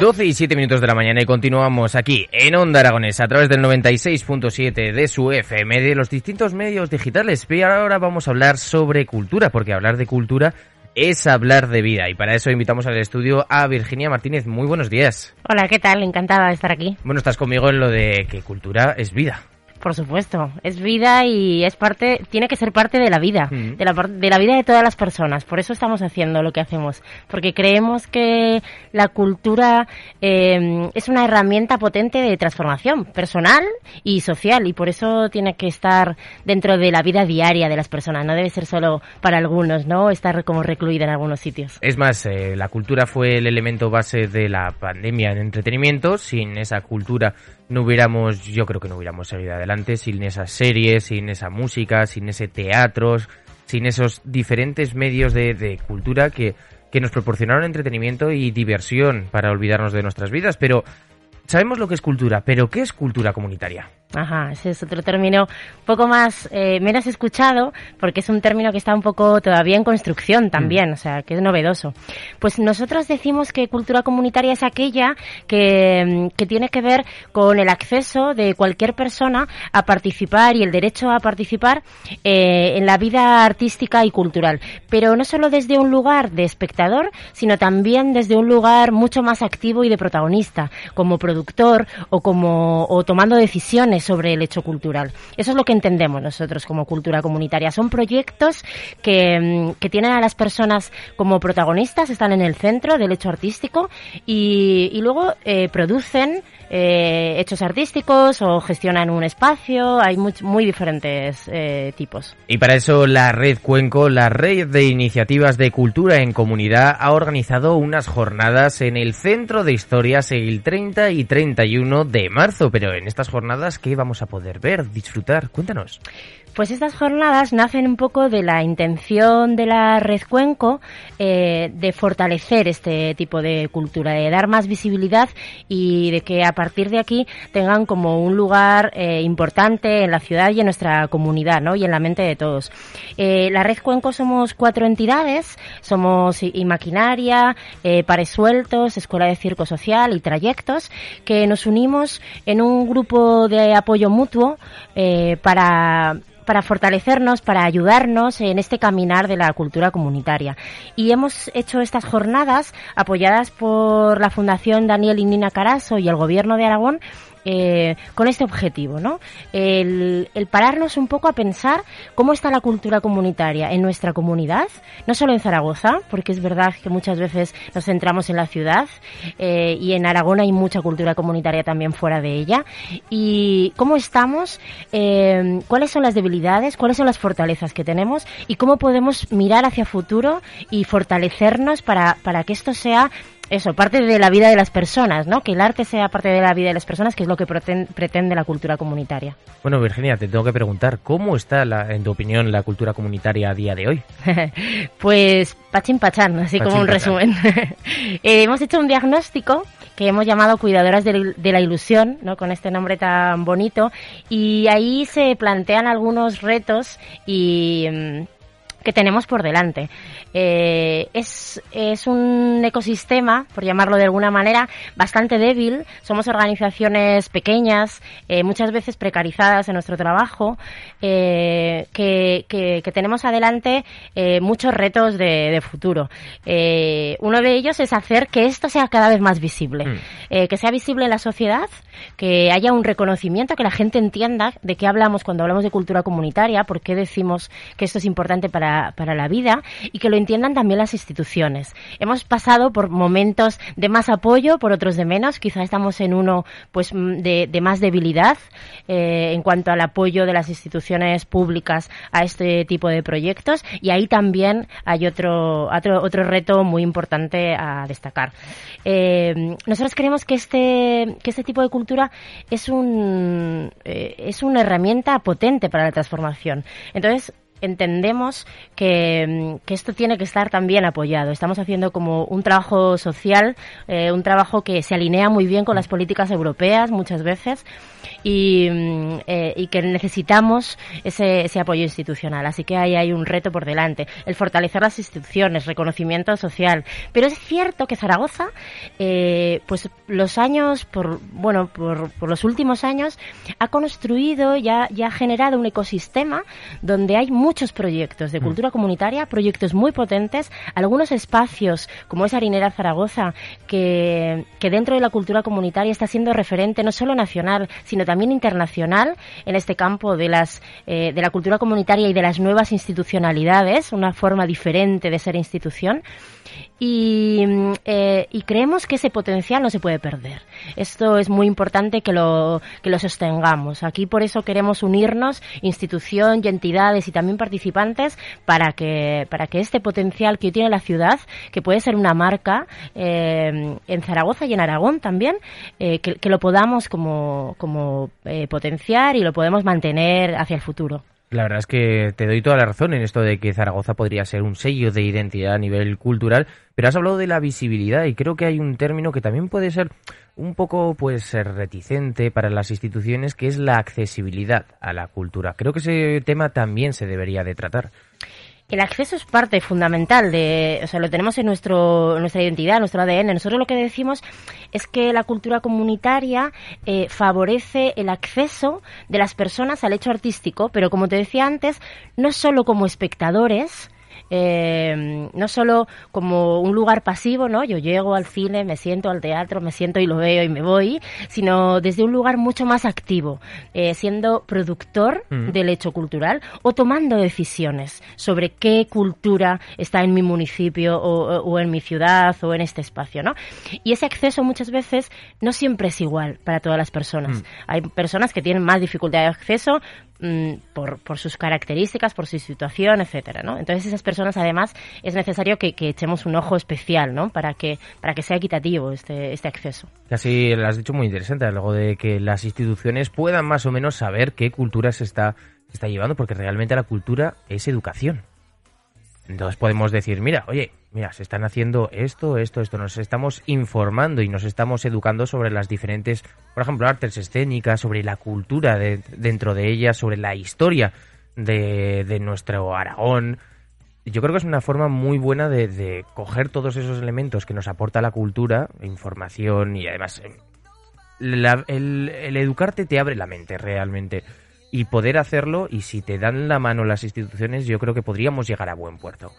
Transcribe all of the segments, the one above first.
12 y 7 minutos de la mañana y continuamos aquí en Onda Aragones a través del 96.7 de su FM de los distintos medios digitales. Pero ahora vamos a hablar sobre cultura, porque hablar de cultura es hablar de vida y para eso invitamos al estudio a Virginia Martínez. Muy buenos días. Hola, ¿qué tal? Encantada de estar aquí. Bueno, estás conmigo en lo de que cultura es vida. Por supuesto, es vida y es parte, tiene que ser parte de la vida, mm. de, la, de la vida de todas las personas. Por eso estamos haciendo lo que hacemos, porque creemos que la cultura eh, es una herramienta potente de transformación personal y social y por eso tiene que estar dentro de la vida diaria de las personas. No debe ser solo para algunos, no estar como recluida en algunos sitios. Es más, eh, la cultura fue el elemento base de la pandemia en entretenimiento. Sin esa cultura no hubiéramos, yo creo que no hubiéramos seguido adelante sin esas series, sin esa música, sin ese teatro, sin esos diferentes medios de, de cultura que, que nos proporcionaron entretenimiento y diversión para olvidarnos de nuestras vidas. Pero sabemos lo que es cultura, pero ¿qué es cultura comunitaria? Ajá, ese es otro término un poco más, eh, menos escuchado, porque es un término que está un poco todavía en construcción también, mm. o sea, que es novedoso. Pues nosotros decimos que cultura comunitaria es aquella que, mm, que tiene que ver con el acceso de cualquier persona a participar y el derecho a participar eh, en la vida artística y cultural, pero no solo desde un lugar de espectador, sino también desde un lugar mucho más activo y de protagonista, como productor o como o tomando decisiones sobre el hecho cultural. Eso es lo que entendemos nosotros como cultura comunitaria. Son proyectos que, mm, que tienen a las personas como protagonistas, están en el centro del hecho artístico y, y luego eh, producen eh, hechos artísticos o gestionan un espacio. Hay muy, muy diferentes eh, tipos. Y para eso la Red Cuenco, la red de iniciativas de cultura en comunidad, ha organizado unas jornadas en el Centro de Historias el 30 y 31 de marzo. Pero en estas jornadas, ¿qué vamos a poder ver, disfrutar? Cuéntanos. Pues estas jornadas nacen un poco de la intención de la Red Cuenco eh, de fortalecer este tipo de cultura, de dar más visibilidad y de que a partir de aquí tengan como un lugar eh, importante en la ciudad y en nuestra comunidad, ¿no? Y en la mente de todos. Eh, la Red Cuenco somos cuatro entidades, somos Imaquinaria, eh, Pares Sueltos, Escuela de Circo Social y Trayectos, que nos unimos en un grupo de apoyo mutuo eh, para para fortalecernos, para ayudarnos en este caminar de la cultura comunitaria. Y hemos hecho estas jornadas apoyadas por la Fundación Daniel y Nina Caraso y el Gobierno de Aragón eh, con este objetivo, ¿no? El, pararnos un poco a pensar cómo está la cultura comunitaria en nuestra comunidad, no solo en Zaragoza, porque es verdad que muchas veces nos centramos en la ciudad eh, y en Aragón hay mucha cultura comunitaria también fuera de ella, y cómo estamos, eh, cuáles son las debilidades, cuáles son las fortalezas que tenemos y cómo podemos mirar hacia futuro y fortalecernos para, para que esto sea eso, parte de la vida de las personas, ¿no? Que el arte sea parte de la vida de las personas, que es lo que pretende la cultura comunitaria. Bueno, Virginia, te tengo que preguntar, ¿cómo está, en tu opinión, la cultura comunitaria a día de hoy? pues pachín pachán, así como un resumen. Eh, hemos hecho un diagnóstico que hemos llamado Cuidadoras de, la Ilusión, ¿no? con este nombre tan bonito, y ahí se plantean algunos retos y mm, que tenemos por delante. Eh, es, es un ecosistema, por llamarlo de alguna manera, bastante débil. Somos organizaciones pequeñas, eh, muchas veces precarizadas en nuestro trabajo, eh, que, que, tenemos adelante muchos retos de, de futuro. Uno de ellos es hacer que esto sea cada vez más visible, mm. que sea visible en la sociedad, que haya un reconocimiento, que la gente entienda de qué hablamos cuando hablamos de cultura comunitaria, por qué decimos que esto es importante para para la vida y que lo entiendan también las instituciones. Hemos pasado por momentos de más apoyo, por otros de menos. Quizá estamos en uno pues mm, de, de más debilidad eh, en cuanto al apoyo de las instituciones públicas a este tipo de proyectos y ahí también hay otro, otro, otro reto muy importante a destacar. Eh, nosotros creemos que este, que este tipo de cultura es, un, eh, es una herramienta potente para la transformación. Entonces, entendemos que, que, esto tiene que estar también apoyado. Estamos haciendo como un trabajo social, eh, un trabajo que se alinea muy bien con las políticas europeas muchas veces y, eh, y que necesitamos ese, ese, apoyo institucional. Así que ahí hay un reto por delante. El fortalecer las instituciones, reconocimiento social. Pero es cierto que Zaragoza, eh, pues los años, por, bueno, por, los últimos años, ha construido, ya ha generado un ecosistema donde hay muchos proyectos de mm. cultura comunitaria, proyectos muy potentes, algunos espacios, como es Harinera Zaragoza, que, que dentro de la cultura comunitaria está siendo referente no solo nacional, sino también internacional en este campo de, las, eh, de la cultura comunitaria y de las nuevas institucionalidades, una forma diferente de ser institución y, eh, y, creemos que ese potencial no se puede perder. Esto es muy importante que lo, que lo sostengamos. Aquí por eso queremos unirnos, institución y entidades y también participantes, para que, para que este potencial que tiene la ciudad, que puede ser una marca eh, en Zaragoza y en Aragón también, eh, que, que, lo podamos como, como eh, potenciar y lo podemos mantener hacia el futuro. La verdad es que te doy toda la razón en esto de que Zaragoza podría ser un sello de identidad a nivel cultural, pero has hablado de la visibilidad y creo que hay un término que también puede ser un poco pues reticente para las instituciones, que es la accesibilidad a la cultura. Creo que ese tema también se debería de tratar. El acceso es parte fundamental de, o sea, lo tenemos en nuestro, nuestra identidad, nuestro ADN. Nosotros lo que decimos es que la cultura comunitaria eh, favorece el acceso de las personas al hecho artístico, pero como te decía antes, no solo como espectadores, eh, no solo como un lugar pasivo, ¿no? Yo llego al cine, me siento al teatro, me siento y lo veo y me voy, sino desde un lugar mucho más activo, eh, siendo productor mm. del hecho cultural o tomando decisiones sobre qué cultura está en mi municipio o, en mi ciudad o en este espacio, ¿no? Y ese acceso muchas veces no siempre es igual para todas las personas. Mm. Hay personas que tienen más dificultad de acceso mm, por, por, sus características, por su situación, etcétera, ¿no? Entonces esas personas además es necesario que, echemos un ojo especial, ¿no? Para que para que sea equitativo este este acceso. Casi lo has dicho muy interesante, algo de que las instituciones puedan más o menos saber qué cultura se está se está llevando, porque realmente la cultura es educación. Entonces podemos decir, mira, oye, mira, se están haciendo esto, esto, esto, nos estamos informando y nos estamos educando sobre las diferentes, por ejemplo, artes escénicas, sobre la cultura de, dentro de ellas, sobre la historia de, de, nuestro Aragón. Yo creo que es una forma muy buena de, de coger todos esos elementos que nos aporta la cultura, información y además el, el educarte te abre la mente realmente y poder hacerlo y si te dan la mano las instituciones yo creo que podríamos llegar a buen puerto.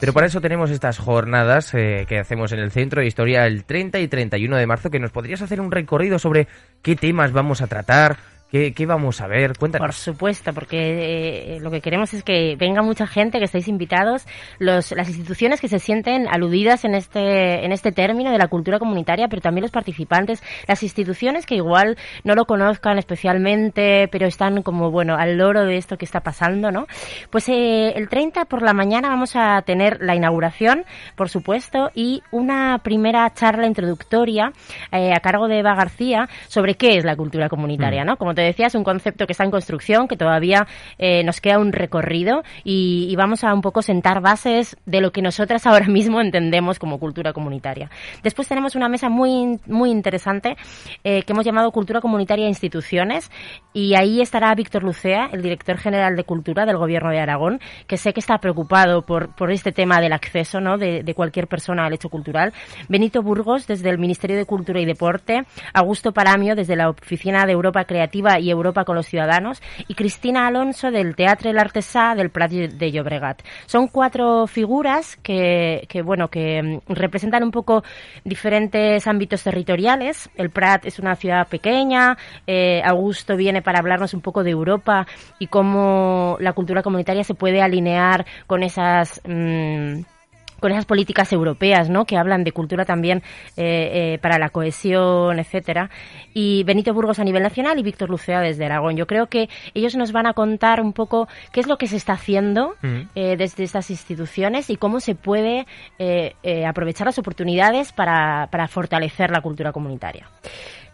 Pero para eso tenemos estas jornadas eh, que hacemos en el Centro de Historia el 30 y 31 de marzo, que nos podrías hacer un recorrido sobre qué temas vamos a tratar, ¿Qué, vamos a ver? Cuéntanos. Por supuesto, porque eh, lo que queremos es que venga mucha gente, que estéis invitados, los, las instituciones que se sienten aludidas en este, en este término de la cultura comunitaria, pero también los participantes, las instituciones que igual no lo conozcan especialmente, pero están como, bueno, al loro de esto que está pasando, ¿no? Pues eh, el 30 por la mañana vamos a tener la inauguración, por supuesto, y una primera charla introductoria eh, a cargo de Eva García sobre qué es la cultura comunitaria, mm. ¿no? Como decía, es un concepto que está en construcción, que todavía eh, nos queda un recorrido y, vamos a un poco sentar bases de lo que nosotras ahora mismo entendemos como cultura comunitaria. Después tenemos una mesa muy, muy interesante eh, que hemos llamado Cultura Comunitaria e Instituciones y ahí estará Víctor Lucea, el director general de Cultura del Gobierno de Aragón, que sé que está preocupado por, por este tema del acceso ¿no? de cualquier persona al hecho cultural. Benito Burgos, desde el Ministerio de Cultura y Deporte. Augusto Paramio, desde la Oficina de Europa Creativa Y Europa con los Ciudadanos, y Cristina Alonso del Teatre El Artesà del Prat de Llobregat. Son cuatro figuras que, que, bueno, que mm, representan un poco diferentes ámbitos territoriales. El Prat es una ciudad pequeña, eh, Augusto viene para hablarnos un poco de Europa y cómo la cultura comunitaria se puede alinear con esas... Mm, con esas políticas europeas, ¿no? Que hablan de cultura también eh, eh, para la cohesión, etcétera. Y Benito Burgos a nivel nacional y Víctor Lucea desde Aragón. Yo creo que ellos nos van a contar un poco qué es lo que se está haciendo mm. eh, desde estas instituciones y cómo se puede aprovechar las oportunidades para, para fortalecer la cultura comunitaria.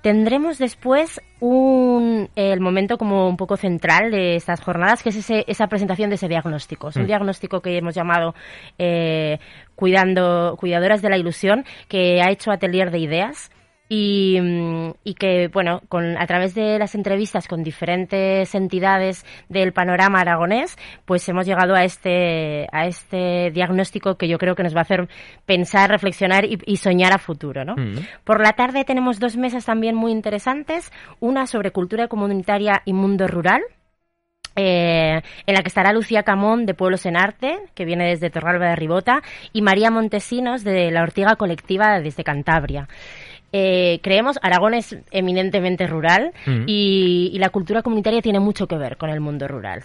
Tendremos después un, el momento como un poco central de estas jornadas, que es esa presentación de ese diagnóstico. Es un mm. diagnóstico que hemos llamado eh, Cuidando, Cuidadoras de la Ilusión, que ha hecho Atelier de Ideas y, y, que, bueno, con, a través de las entrevistas con diferentes entidades del panorama aragonés, pues hemos llegado a este, a este diagnóstico que yo creo que nos va a hacer pensar, reflexionar y, soñar a futuro, ¿no? Mm. Por la tarde tenemos dos mesas también muy interesantes, una sobre cultura comunitaria y mundo rural, eh, en la que estará Lucía Camón de Pueblos en Arte, que viene desde Torralba de Ribota, y María Montesinos de la Ortiga Colectiva desde Cantabria. Eh, creemos, Aragón es eminentemente rural mm. y, la cultura comunitaria tiene mucho que ver con el mundo rural.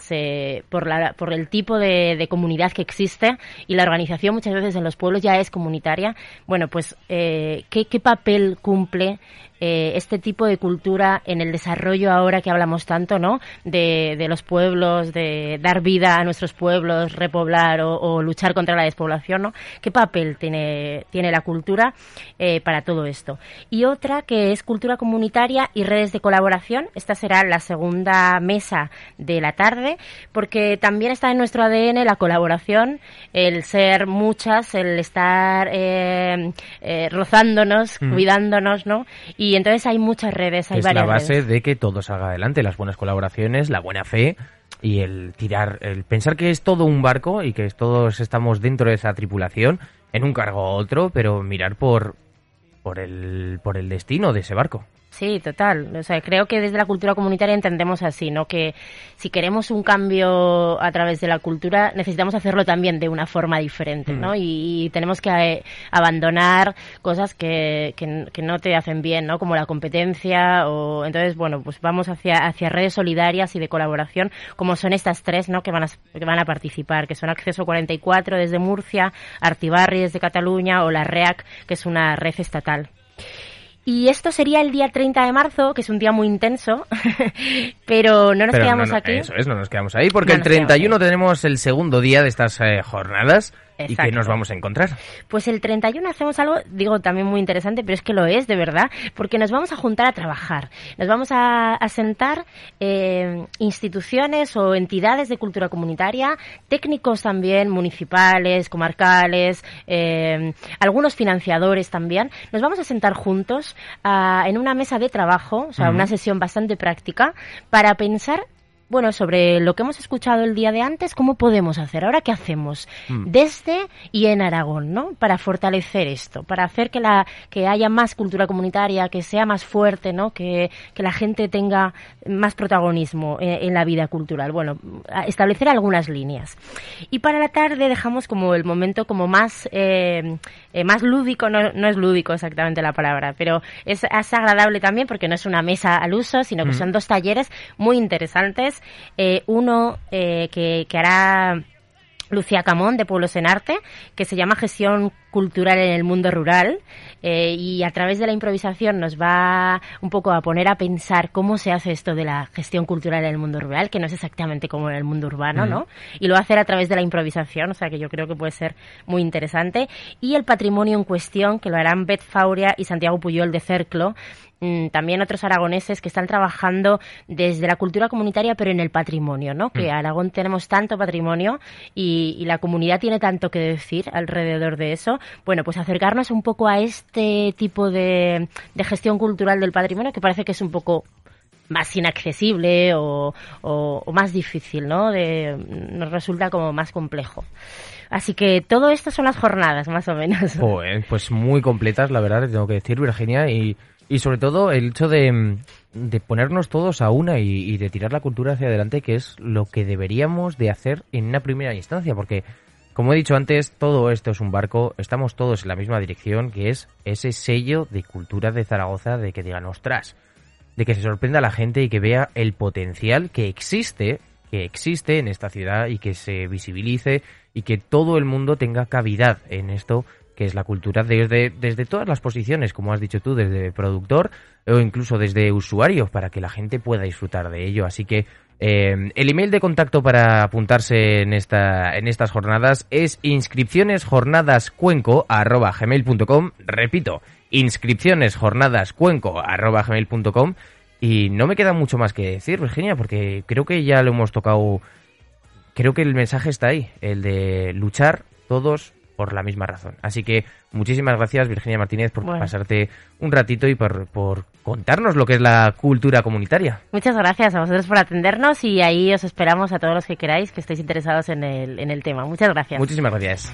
por, la, por el tipo de, comunidad que existe y la organización muchas veces en los pueblos ya es comunitaria. Bueno, pues, eh, ¿qué, ¿qué papel cumple eh, este tipo de cultura en el desarrollo ahora que hablamos tanto, ¿no? De, de los pueblos, de dar vida a nuestros pueblos, repoblar o, luchar contra la despoblación, ¿no? ¿Qué papel tiene, tiene la cultura eh, para todo esto? Y otra que es cultura comunitaria y redes de colaboración. Esta será la segunda mesa de la tarde, porque también está en nuestro ADN la colaboración, el ser muchas, el estar eh, rozándonos, mm. cuidándonos, ¿no? Y y entonces hay muchas redes, hay es varias la base de que todo salga adelante, las buenas colaboraciones, la buena fe y el tirar, el pensar que es todo un barco y que todos estamos dentro de esa tripulación, en un cargo u otro, pero mirar por, por, el, por el destino de ese barco. Sí, total. O sea, creo que desde la cultura comunitaria entendemos así, ¿no? Que si queremos un cambio a través de la cultura, necesitamos hacerlo también de una forma diferente, ¿no? Mm. Y, tenemos que eh, abandonar cosas que, que, no te hacen bien, ¿no? Como la competencia o... Entonces, bueno, pues vamos hacia, hacia redes solidarias y de colaboración, como son estas tres, ¿no? Que van a, que van a participar, que son Acceso 44 desde Murcia, Artibarri desde Cataluña o la REAC, que es una red estatal. Y esto sería el día 30 de marzo, que es un día muy intenso, pero no nos quedamos aquí. Eso es, no nos quedamos ahí, porque el 31 tenemos el segundo día de estas eh, jornadas ¿Y qué nos vamos a encontrar? Pues el 31 hacemos algo, digo, también muy interesante, pero es que lo es, de verdad, porque nos vamos a juntar a trabajar. Nos vamos a, sentar eh, instituciones o entidades de cultura comunitaria, técnicos también, municipales, comarcales, eh, algunos financiadores también. Nos vamos a sentar juntos ah, en una mesa de trabajo, o sea, una sesión bastante práctica, para pensar bueno, sobre lo que hemos escuchado el día de antes, ¿cómo podemos hacer? Ahora, ¿qué hacemos? Mm. Desde y en Aragón, ¿no? Para fortalecer esto, para hacer que, la, que haya más cultura comunitaria, que sea más fuerte, ¿no? Que, que la gente tenga más protagonismo en, la vida cultural. Bueno, establecer algunas líneas. Y para la tarde dejamos como el momento como más, eh, eh, más lúdico, no, no, es lúdico exactamente la palabra, pero es, agradable también porque no es una mesa al uso, sino que mm. son dos talleres muy interesantes eh, uno eh, que, que hará Lucía Camón de Pueblos en Arte, que se llama Gestión Cultural en el Mundo Rural. Eh, y a través de la improvisación nos va un poco a poner a pensar cómo se hace esto de la gestión cultural en el mundo rural, que no es exactamente como en el mundo urbano, ¿no? Y lo va a hacer a través de la improvisación, o sea que yo creo que puede ser muy interesante. Y el patrimonio en cuestión, que lo harán Beth Fauria y Santiago Puyol de Cerclo, Mm, también otros aragoneses que están trabajando desde la cultura comunitaria, pero en el patrimonio, ¿no? Que mm. Aragón tenemos tanto patrimonio y, la comunidad tiene tanto que decir alrededor de eso. Bueno, pues acercarnos un poco a este tipo de, gestión cultural del patrimonio que parece que es un poco más inaccesible o, más difícil, ¿no? De, nos resulta como más complejo. Así que todo esto son las jornadas, más o menos. pues muy completas, la verdad, tengo que decir, Virginia, y y sobre todo el hecho de, de ponernos todos a una y, de tirar la cultura hacia adelante, que es lo que deberíamos de hacer en una primera instancia, porque como he dicho antes, todo esto es un barco, estamos todos en la misma dirección, que es ese sello de cultura de Zaragoza de que digan, ostras, de que se sorprenda la gente y que vea el potencial que existe, que existe en esta ciudad y que se visibilice y que todo el mundo tenga cavidad en esto que es la cultura desde, desde todas las posiciones, como has dicho tú, desde productor o incluso desde usuario, para que la gente pueda disfrutar de ello. Así que eh, el email de contacto para apuntarse en, esta, en estas jornadas es inscripcionesjornadascuenco.gmail.com Repito, inscripcionesjornadascuenco.gmail.com Y no me queda mucho más que decir, Virginia, porque creo que ya lo hemos tocado. Creo que el mensaje está ahí, el de luchar todos por la misma razón. Así que muchísimas gracias Virginia Martínez por pasarte un ratito y por, por contarnos lo que es la cultura comunitaria. Muchas gracias a vosotros por atendernos y ahí os esperamos a todos los que queráis que estéis interesados en el, en el tema. Muchas gracias. Muchísimas gracias.